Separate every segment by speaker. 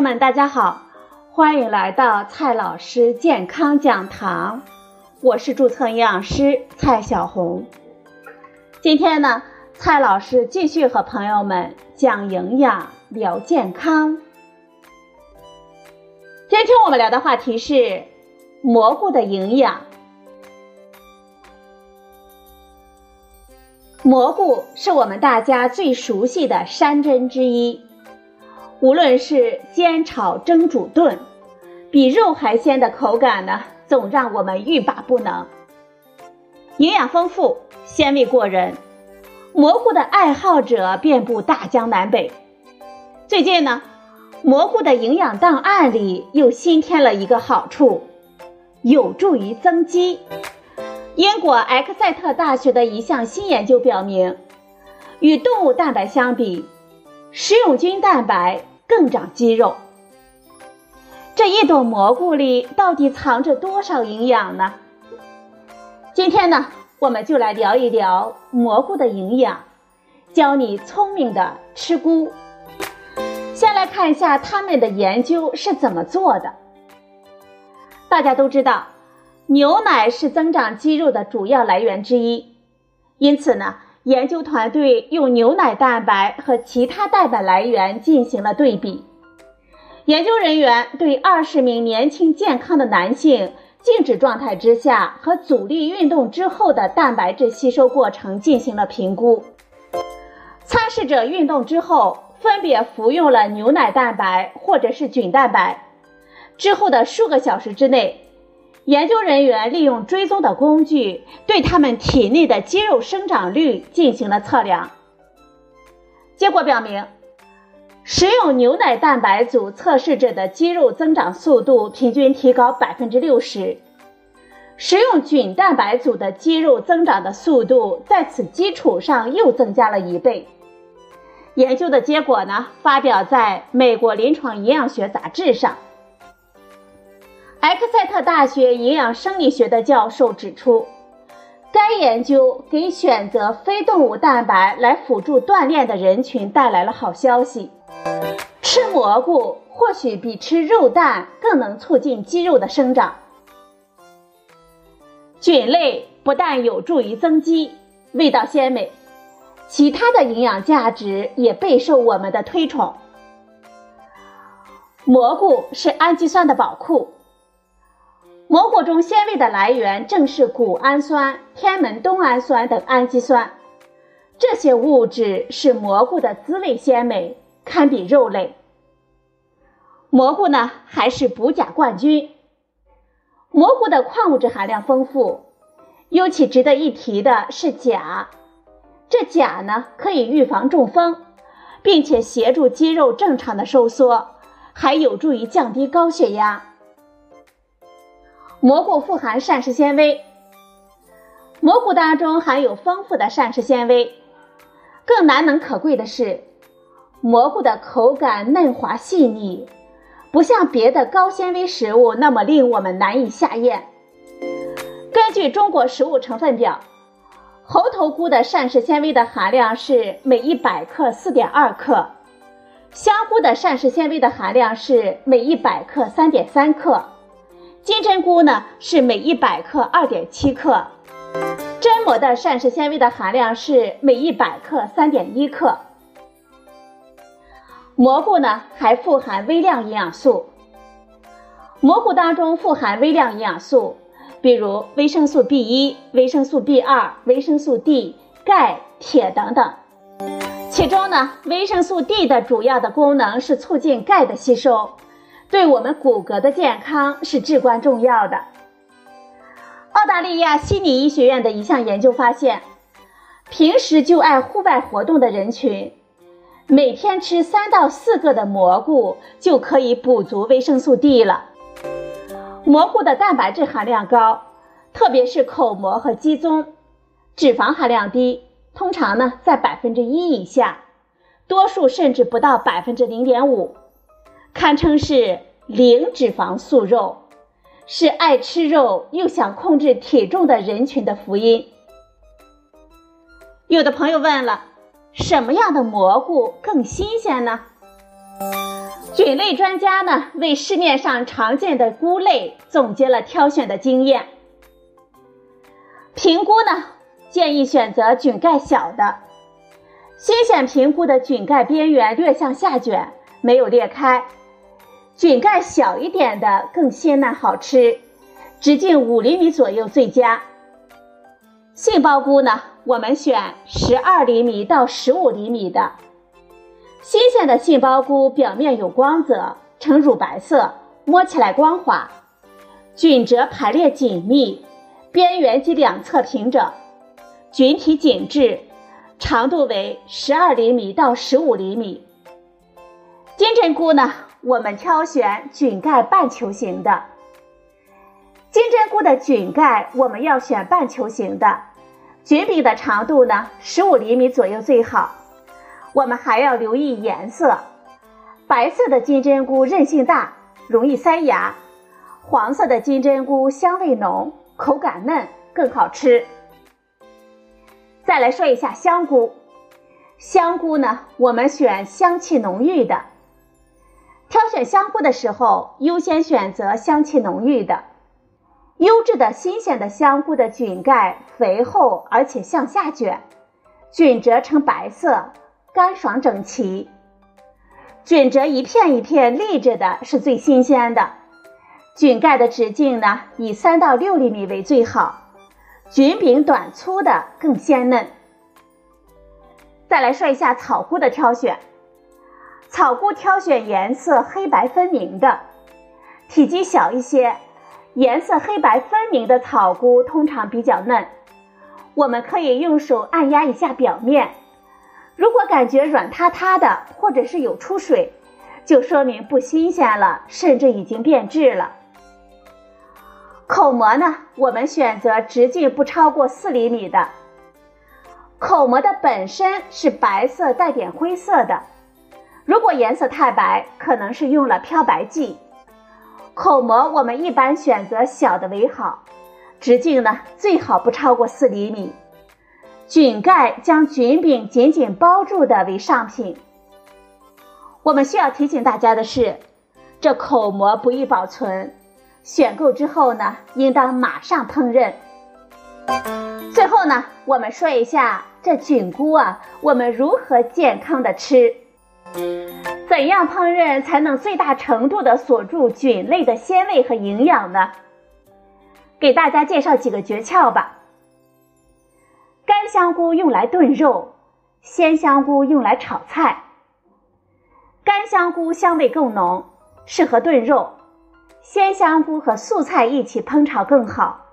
Speaker 1: 友们，大家好，欢迎来到蔡老师健康讲堂，我是注册营养师蔡小红。今天呢，蔡老师继续和朋友们讲营养、聊健康。今天我们聊的话题是蘑菇的营养。蘑菇是我们大家最熟悉的山珍之一。无论是煎炒蒸煮炖，比肉还鲜的口感呢，总让我们欲罢不能。营养丰富，鲜味过人，蘑菇的爱好者遍布大江南北。最近呢，蘑菇的营养档案里又新添了一个好处，有助于增肌。英国埃克塞特大学的一项新研究表明，与动物蛋白相比，食用菌蛋白。更长肌肉。这一朵蘑菇里到底藏着多少营养呢？今天呢，我们就来聊一聊蘑菇的营养，教你聪明的吃菇。先来看一下他们的研究是怎么做的。大家都知道，牛奶是增长肌肉的主要来源之一，因此呢。研究团队用牛奶蛋白和其他蛋白来源进行了对比。研究人员对二十名年轻健康的男性静止状态之下和阻力运动之后的蛋白质吸收过程进行了评估。参试者运动之后分别服用了牛奶蛋白或者是菌蛋白，之后的数个小时之内。研究人员利用追踪的工具，对他们体内的肌肉生长率进行了测量。结果表明，食用牛奶蛋白组测试者的肌肉增长速度平均提高百分之六十，食用菌蛋白组的肌肉增长的速度在此基础上又增加了一倍。研究的结果呢，发表在《美国临床营养学杂志》上。埃克塞特大学营养生理学的教授指出，该研究给选择非动物蛋白来辅助锻炼的人群带来了好消息。吃蘑菇或许比吃肉蛋更能促进肌肉的生长。菌类不但有助于增肌、味道鲜美，其他的营养价值也备受我们的推崇。蘑菇是氨基酸的宝库。蘑菇中纤维的来源正是谷氨酸、天门冬氨酸等氨基酸，这些物质使蘑菇的滋味鲜美，堪比肉类。蘑菇呢，还是补钾冠军。蘑菇的矿物质含量丰富，尤其值得一提的是钾。这钾呢，可以预防中风，并且协助肌肉正常的收缩，还有助于降低高血压。蘑菇富含膳食纤维，蘑菇当中含有丰富的膳食纤维。更难能可贵的是，蘑菇的口感嫩滑细腻，不像别的高纤维食物那么令我们难以下咽。根据中国食物成分表，猴头菇的膳食纤维的含量是每一百克四点二克，香菇的膳食纤维的含量是每一百克三点三克。金针菇呢是每一百克二点七克，榛蘑的膳食纤维的含量是每一百克三点一克。蘑菇呢还富含微量营养素，蘑菇当中富含微量营养素，比如维生素 B 一、维生素 B 二、维生素 D、钙、铁等等。其中呢，维生素 D 的主要的功能是促进钙的吸收。对我们骨骼的健康是至关重要的。澳大利亚悉尼医学院的一项研究发现，平时就爱户外活动的人群，每天吃三到四个的蘑菇就可以补足维生素 D 了。蘑菇的蛋白质含量高，特别是口蘑和鸡枞，脂肪含量低，通常呢在百分之一以下，多数甚至不到百分之零点五。堪称是零脂肪素肉，是爱吃肉又想控制体重的人群的福音。有的朋友问了，什么样的蘑菇更新鲜呢？菌类专家呢，为市面上常见的菇类总结了挑选的经验。平菇呢，建议选择菌盖小的。新鲜平菇的菌盖边缘略向下卷，没有裂开。菌盖小一点的更鲜嫩好吃，直径五厘米左右最佳。杏鲍菇呢，我们选十二厘米到十五厘米的。新鲜的杏鲍菇表面有光泽，呈乳白色，摸起来光滑，菌褶排列紧密，边缘及两侧平整，菌体紧致，长度为十二厘米到十五厘米。金针菇呢，我们挑选菌盖半球形的。金针菇的菌盖我们要选半球形的，菌柄的长度呢，十五厘米左右最好。我们还要留意颜色，白色的金针菇韧性大，容易塞牙；黄色的金针菇香味浓，口感嫩，更好吃。再来说一下香菇，香菇呢，我们选香气浓郁的。选香菇的时候，优先选择香气浓郁的、优质的新鲜的香菇的菌盖肥厚，而且向下卷，菌褶呈白色。干爽整齐，菌褶一片一片立着的是最新鲜的。菌盖的直径呢，以三到六厘米为最好，菌柄短粗的更鲜嫩。再来说一下草菇的挑选，草菇挑选颜色黑白分明的，体积小一些，颜色黑白分明的草菇通常比较嫩。我们可以用手按压一下表面。如果感觉软塌塌的，或者是有出水，就说明不新鲜了，甚至已经变质了。口蘑呢，我们选择直径不超过四厘米的。口蘑的本身是白色带点灰色的，如果颜色太白，可能是用了漂白剂。口蘑我们一般选择小的为好，直径呢最好不超过四厘米。菌盖将菌柄紧紧包住的为上品。我们需要提醒大家的是，这口蘑不易保存，选购之后呢，应当马上烹饪。最后呢，我们说一下这菌菇啊，我们如何健康的吃？怎样烹饪才能最大程度的锁住菌类的鲜味和营养呢？给大家介绍几个诀窍吧。干香菇用来炖肉，鲜香菇用来炒菜。干香菇香味更浓，适合炖肉；鲜香菇和素菜一起烹炒更好。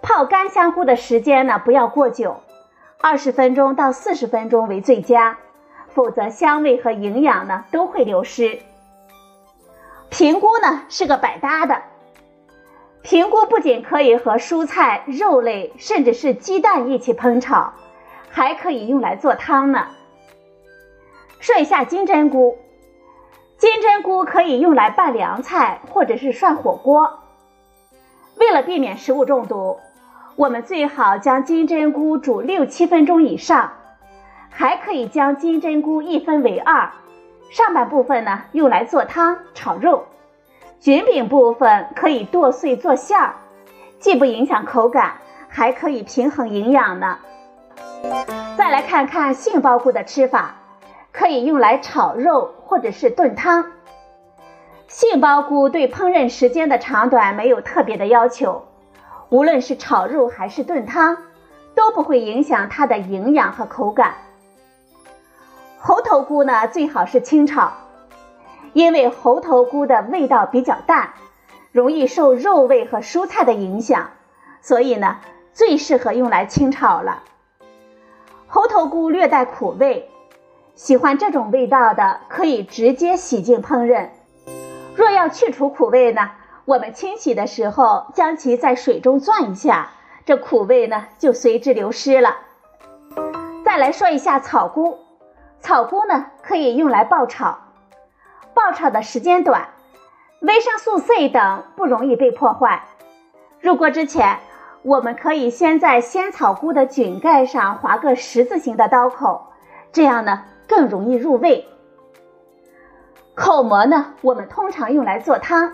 Speaker 1: 泡干香菇的时间呢，不要过久，二十分钟到四十分钟为最佳，否则香味和营养呢都会流失。平菇呢是个百搭的。平菇不仅可以和蔬菜、肉类，甚至是鸡蛋一起烹炒，还可以用来做汤呢。说一下金针菇，金针菇可以用来拌凉菜或者是涮火锅。为了避免食物中毒，我们最好将金针菇煮六七分钟以上，还可以将金针菇一分为二，上半部分呢用来做汤、炒肉。菌柄部分可以剁碎做馅儿，既不影响口感，还可以平衡营养呢。再来看看杏鲍菇的吃法，可以用来炒肉或者是炖汤。杏鲍菇对烹饪时间的长短没有特别的要求，无论是炒肉还是炖汤，都不会影响它的营养和口感。猴头菇呢，最好是清炒。因为猴头菇的味道比较淡，容易受肉味和蔬菜的影响，所以呢，最适合用来清炒了。猴头菇略带苦味，喜欢这种味道的可以直接洗净烹饪。若要去除苦味呢，我们清洗的时候将其在水中攥一下，这苦味呢就随之流失了。再来说一下草菇，草菇呢可以用来爆炒。爆炒的时间短，维生素 C 等不容易被破坏。入锅之前，我们可以先在鲜草菇的菌盖上划个十字形的刀口，这样呢更容易入味。口蘑呢，我们通常用来做汤，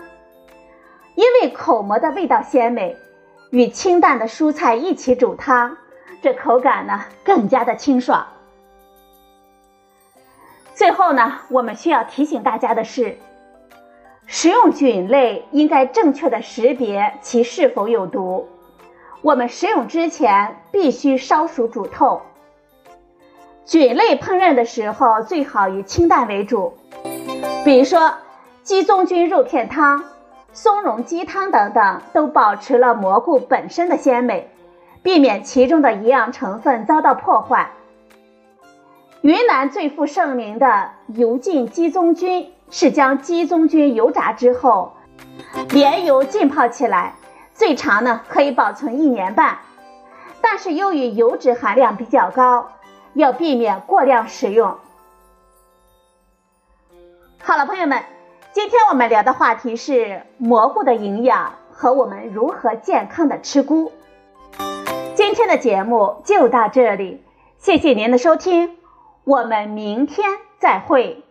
Speaker 1: 因为口蘑的味道鲜美，与清淡的蔬菜一起煮汤，这口感呢更加的清爽。后呢，我们需要提醒大家的是，食用菌类应该正确的识别其是否有毒。我们食用之前必须烧熟煮透。菌类烹饪的时候最好以清淡为主，比如说鸡枞菌肉片汤、松茸鸡汤等等，都保持了蘑菇本身的鲜美，避免其中的营养成分遭到破坏。云南最负盛名的油浸鸡枞菌，是将鸡枞菌油炸之后，连油浸泡起来，最长呢可以保存一年半，但是由于油脂含量比较高。要避免过量食用。好了，朋友们，今天我们聊的话题是蘑菇的营养和我们如何健康的吃菇。今天的节目就到这里，谢谢您的收听，我们明天再会。